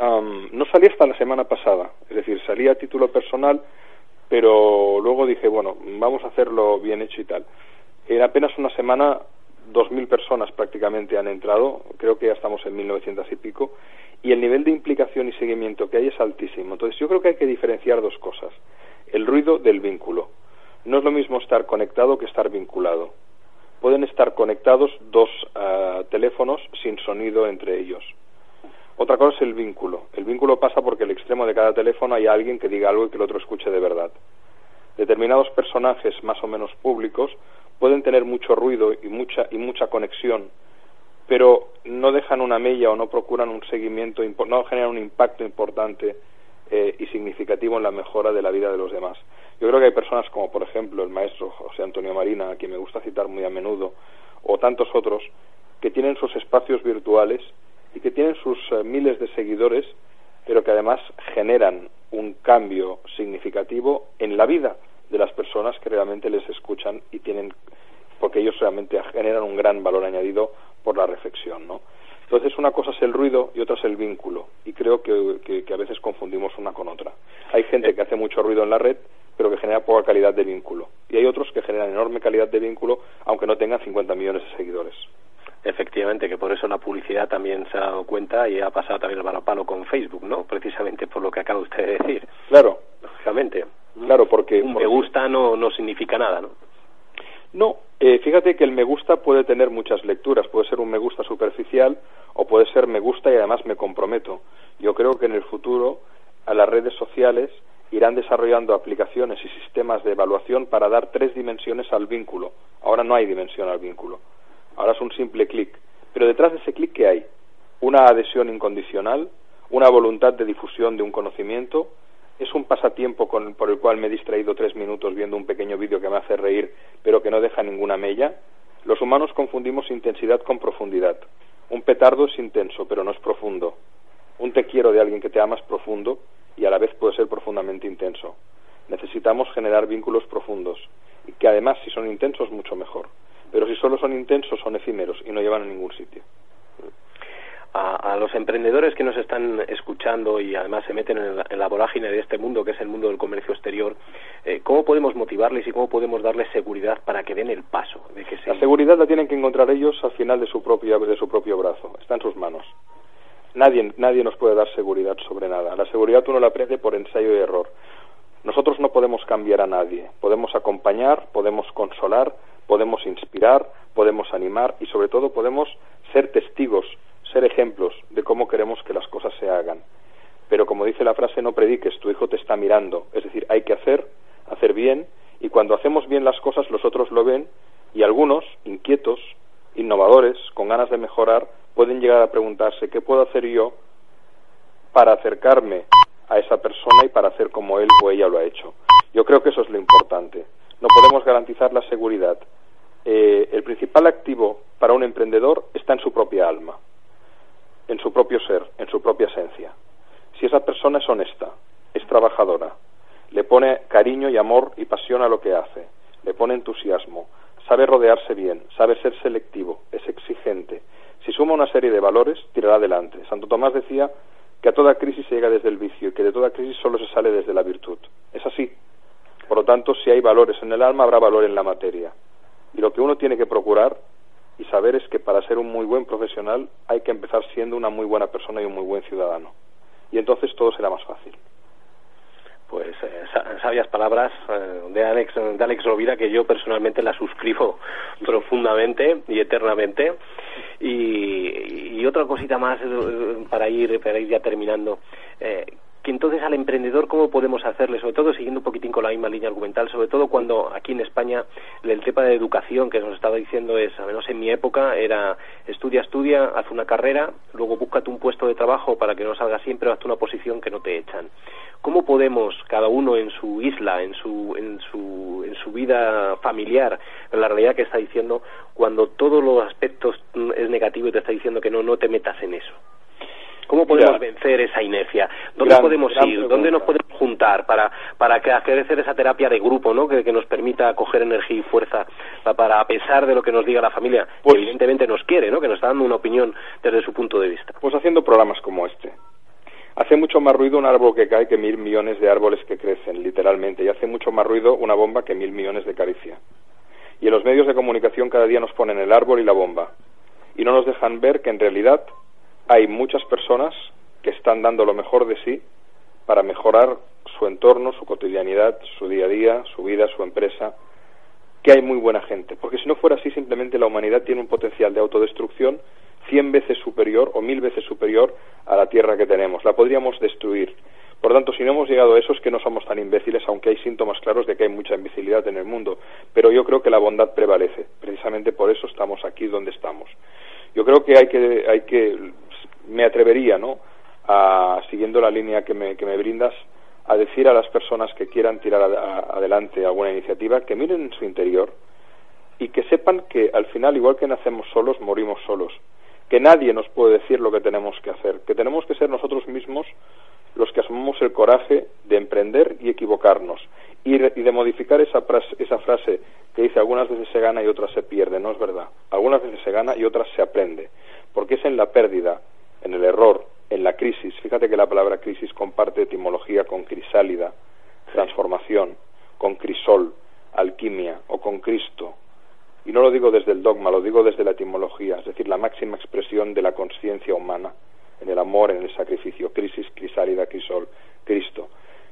no salí hasta la semana pasada. Es decir, salí a título personal, pero luego dije, bueno, vamos a hacerlo bien hecho y tal. En apenas una semana, dos mil personas prácticamente han entrado, creo que ya estamos en 1900 y pico, y el nivel de implicación y seguimiento que hay es altísimo. Entonces yo creo que hay que diferenciar dos cosas. El ruido del vínculo. No es lo mismo estar conectado que estar vinculado. pueden estar conectados dos ah, teléfonos sin sonido entre ellos. Otra cosa es el vínculo. El vínculo pasa porque el extremo de cada teléfono hay alguien que diga algo y que el otro escuche de verdad. Determinados personajes más o menos públicos pueden tener mucho ruido y mucha, y mucha conexión, pero no dejan una mella o no procuran un seguimiento, no generan un impacto importante eh, y significativo en la mejora de la vida de los demás. Yo creo que hay personas como, por ejemplo, el maestro José Antonio Marina, a quien me gusta citar muy a menudo, o tantos otros, que tienen sus espacios virtuales y que tienen sus eh, miles de seguidores, pero que además generan un cambio significativo en la vida de las personas que realmente les escuchan y tienen porque ellos realmente generan un gran valor añadido por la reflexión, ¿no? Entonces una cosa es el ruido y otra es el vínculo y creo que, a veces confundimos una con otra. Hay gente que hace mucho ruido en la red pero que genera poca calidad de vínculo y hay otros que generan enorme calidad de vínculo aunque no tengan 50 millones de seguidores. Efectivamente, que por eso la publicidad también se ha dado cuenta y ha pasado también el balapalo con Facebook, ¿no? Precisamente por lo que acaba usted de decir. Claro. Lógicamente. Claro, porque... Un me gusta no, no significa nada, ¿no? No, eh, fíjate que el me gusta puede tener muchas lecturas. Puede ser un me gusta superficial o puede ser me gusta y además me comprometo. Yo creo que en el futuro a las redes sociales irán desarrollando aplicaciones y sistemas de evaluación para dar tres dimensiones al vínculo. Ahora no hay dimensión al vínculo. Ahora es un simple clic. Pero detrás de ese clic, ¿qué hay? Una adhesión incondicional, una voluntad de difusión de un conocimiento, es un pasatiempo por el cual me he distraído tres minutos viendo un pequeño vídeo que me hace reír, pero que no deja ninguna mella. Los humanos confundimos intensidad con profundidad. Un petardo es intenso, pero no es profundo. Un te quiero de alguien que te ama es profundo y a la vez puede ser profundamente intenso. Necesitamos generar vínculos profundos y que además si son intensos mucho mejor. Pero si solo son intensos son efímeros y no llevan a ningún sitio a, los emprendedores que nos están escuchando y además se meten en la, vorágine de este mundo que es el mundo del comercio exterior, eh, ¿cómo podemos motivarles y cómo podemos darles seguridad para que den el paso? De que La seguridad la tienen que encontrar ellos al final de su, propio, de su propio brazo, está en sus manos. Nadie, nadie nos puede dar seguridad sobre nada. La seguridad uno la aprende por ensayo y error. Nosotros no podemos cambiar a nadie. Podemos acompañar, podemos consolar, podemos inspirar, podemos animar y sobre todo podemos ser testigos ser ejemplos de cómo queremos que las cosas se hagan. Pero como dice la frase, no prediques, tu hijo te está mirando. Es decir, hay que hacer, hacer bien, y cuando hacemos bien las cosas los otros lo ven, y algunos, inquietos, innovadores, con ganas de mejorar, pueden llegar a preguntarse, ¿qué puedo hacer yo para acercarme a esa persona y para hacer como él o ella lo ha hecho? Yo creo que eso es lo importante. No podemos garantizar la seguridad. Eh, el principal activo para un emprendedor está en su propia alma en su propio ser, en su propia esencia. Si esa persona es honesta, es trabajadora, le pone cariño y amor y pasión a lo que hace, le pone entusiasmo, sabe rodearse bien, sabe ser selectivo, es exigente. Si suma una serie de valores, tirará adelante. Santo Tomás decía que a toda crisis se llega desde el vicio y que de toda crisis solo se sale desde la virtud. Es así. Por lo tanto, si hay valores en el alma, habrá valor en la materia. Y lo que uno tiene que procurar y saber es que para ser un muy buen profesional hay que empezar siendo una muy buena persona y un muy buen ciudadano. Y entonces todo será más fácil. Pues eh, sabias palabras eh, de Alex de Alex Rovira que yo personalmente la suscribo profundamente y eternamente. Y, y otra cosita más eh, para ir para ir ya terminando. Que entonces al emprendedor cómo podemos hacerle, sobre todo siguiendo un poquitín con la misma línea argumental, sobre todo cuando aquí en España el tema de educación que nos estaba diciendo es, al menos en mi época, era estudia, estudia, haz una carrera, luego búscate un puesto de trabajo para que no salga siempre, hazte una posición que no te echan. ¿Cómo podemos, cada uno en su isla, en su, en su, en su vida familiar, en la realidad que está diciendo, cuando todos los aspectos es negativo y te está diciendo que no, no te metas en eso? ¿Cómo podemos vencer esa inercia? ¿Dónde podemos ir? ¿Dónde nos podemos juntar para, para que hacer esa terapia de grupo, ¿no? Que, nos permita coger energía y fuerza para, a pesar de lo que nos diga la familia, que pues evidentemente nos quiere, ¿no? Que nos está dando una opinión desde su punto de vista. Pues haciendo programas como este. Hace mucho más ruido un árbol que cae que mil millones de árboles que crecen, literalmente, y hace mucho más ruido una bomba que mil millones de caricia. Y en los medios de comunicación cada día nos ponen el árbol y la bomba, y no nos dejan ver que en realidad hay muchas personas que están dando lo mejor de sí para mejorar su entorno, su cotidianidad, su día a día, su vida, su empresa, que hay muy buena gente, porque si no fuera así simplemente la humanidad tiene un potencial de autodestrucción cien veces superior o mil veces superior a la Tierra que tenemos. La podríamos destruir. Por tanto, si no hemos llegado a eso es que no somos tan imbéciles, aunque hay síntomas claros de que hay mucha imbecilidad en el mundo. Pero yo creo que la bondad prevalece. Precisamente por eso estamos aquí donde estamos. Yo creo que hay que, hay que me atrevería, ¿no? A, siguiendo la línea que me, que me brindas, a decir a las personas que quieran tirar adelante alguna iniciativa que miren en su interior y que sepan que al final, igual que nacemos solos, morimos solos. Que nadie nos puede decir lo que tenemos que hacer, que tenemos que ser nosotros mismos los que asumamos el coraje de emprender y equivocarnos. Y, de modificar esa esa frase que dice algunas veces se gana y otras se pierde, no es verdad. Algunas veces se gana y otras se aprende, porque es en la pérdida, en el error, en la crisis. Fíjate que la palabra crisis comparte etimología con crisálida, transformación, con crisol, alquimia o con Cristo, y no lo digo desde el dogma, lo digo desde la etimología, es decir, la máxima expresión de la conciencia humana, en el amor, en el sacrificio, crisis, crisálida, crisol, Cristo.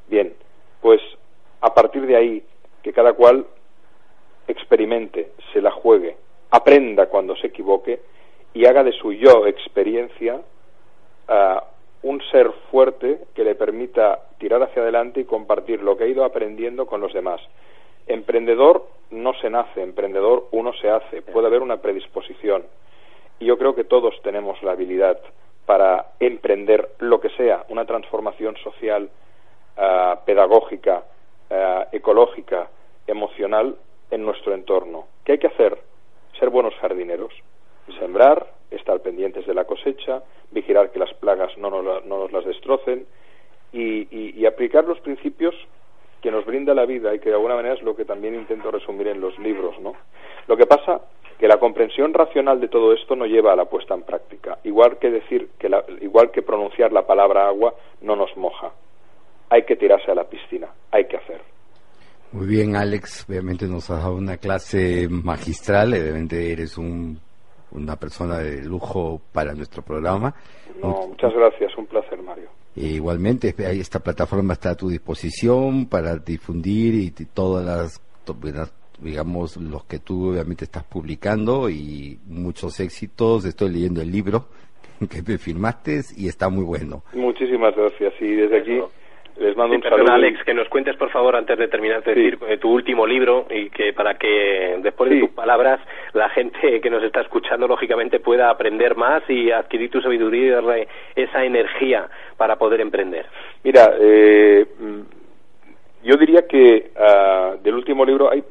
Bien, pues a partir de ahí, que cada cual experimente, se la juegue, aprenda cuando se equivoque y haga de su yo experiencia un ser fuerte que le permita tirar hacia adelante y compartir lo que ha ido aprendiendo con los demás. Emprendedor no se nace, emprendedor uno se hace, puede haber una predisposición. Y yo creo que todos tenemos la habilidad para emprender lo que sea, una transformación social, ah, pedagógica, ah, ecológica, emocional en nuestro entorno. ¿Qué hay que hacer? Ser buenos jardineros, sembrar, estar pendientes de la cosecha, vigilar que las plagas no nos, no nos las destrocen y aplicar los principios que nos brinda la vida y que de alguna manera es lo que también intento resumir en los libros, ¿no? Lo que pasa que la comprensión racional de todo esto no lleva a la puesta en práctica, igual que decir que igual que pronunciar la palabra agua no nos moja. Hay que tirarse a la piscina, hay que hacer. Muy bien, Alex, obviamente nos has dado una clase magistral, evidentemente eres un, una persona de lujo para nuestro programa. No, muchas gracias, un placer, Mario. E igualmente, esta plataforma está a tu disposición para difundir y todas las, digamos, los que tú obviamente estás publicando y muchos éxitos. Estoy leyendo el libro que me firmaste y está muy bueno. Muchísimas gracias. Y desde aquí les mando un saludo. Alex, que nos cuentes, por favor, antes de terminar de decir eh, tu último libro y que para que después de tus palabras la gente que nos está escuchando, lógicamente, pueda aprender más y adquirir tu sabiduría y darle esa energía para poder emprender. Mira, eh, yo diría que uh, del último libro hay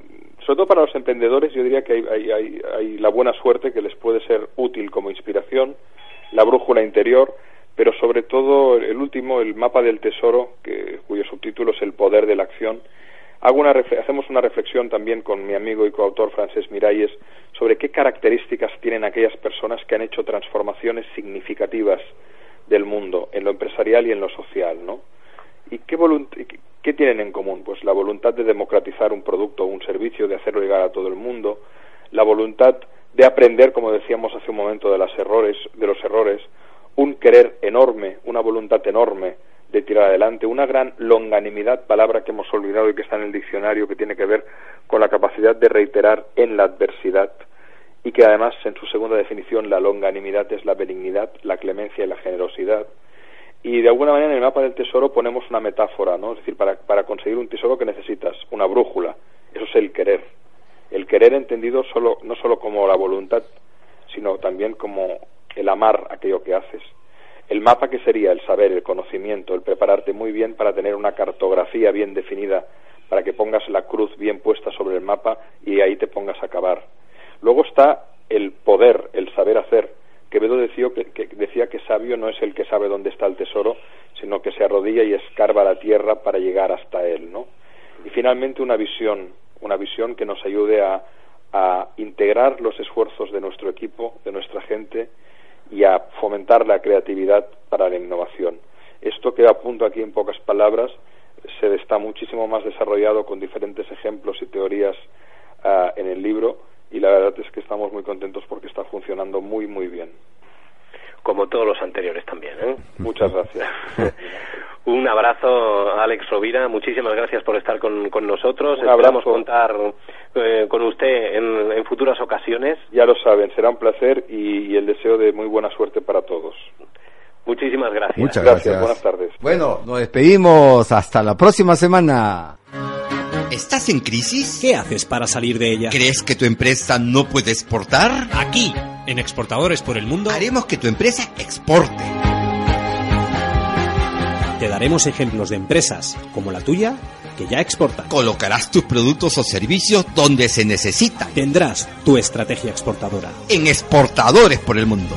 sobre todo para los emprendedores, yo diría que hay, hay, hay, hay, la buena suerte que les puede ser útil como inspiración, la brújula interior, pero sobre todo el último, el mapa del tesoro, que, cuyo subtítulo es El poder de la acción. Hago una, hacemos una reflexión también con mi amigo y coautor Francés Miralles sobre qué características tienen aquellas personas que han hecho transformaciones significativas del mundo, en lo empresarial y en lo social, ¿no? ¿Y qué, qué tienen en común? Pues la voluntad de democratizar un producto o un servicio, de hacerlo llegar a todo el mundo, la voluntad de aprender, como decíamos hace un momento, de, las errores, de los errores, un querer enorme, una voluntad enorme de tirar adelante, una gran longanimidad, palabra que hemos olvidado y que está en el diccionario, que tiene que ver con la capacidad de reiterar en la adversidad y que además en su segunda definición la longanimidad es la benignidad, la clemencia y la generosidad. Y de alguna manera en el mapa del tesoro ponemos una metáfora, ¿no? Es decir, para, para conseguir un tesoro que necesitas una brújula, eso es el querer. El querer entendido solo, no solo como la voluntad, sino también como el amar aquello que haces. El mapa que sería el saber, el conocimiento, el prepararte muy bien para tener una cartografía bien definida, para que pongas la cruz bien puesta sobre el mapa y ahí te pongas a acabar. Luego está el poder, el saber hacer. Quevedo decía que, que, decía que sabio no es el que sabe dónde está el tesoro, sino que se arrodilla y escarba la tierra para llegar hasta él, ¿no? Y finalmente una visión, una visión que nos ayude a, a integrar los esfuerzos de nuestro equipo, de nuestra gente, y a fomentar la creatividad para la innovación. Esto que apunto aquí en pocas palabras se está muchísimo más desarrollado con diferentes ejemplos y teorías uh, en el libro y la verdad es que estamos muy contentos porque está funcionando muy muy bien como todos los anteriores también. ¿eh? Muchas gracias. Un abrazo, Alex Rovira. Muchísimas gracias por estar con, con nosotros. Un Esperamos abrazo. contar eh, con usted en, en futuras ocasiones. Ya lo saben, será un placer y, y el deseo de muy buena suerte para todos. Muchísimas gracias. Muchas Gracias, gracias. buenas tardes. Bueno, nos despedimos. Hasta la próxima semana. ¿Estás en crisis? ¿Qué haces para salir de ella? ¿Crees que tu empresa no puede exportar? Aquí, en Exportadores por el Mundo, Haremos que tu empresa exporte. te daremos ejemplos de empresas como la tuya que ya exportan. Colocarás tus productos o servicios donde se necesitan. Tendrás tu estrategia exportadora. En Exportadores por el Mundo.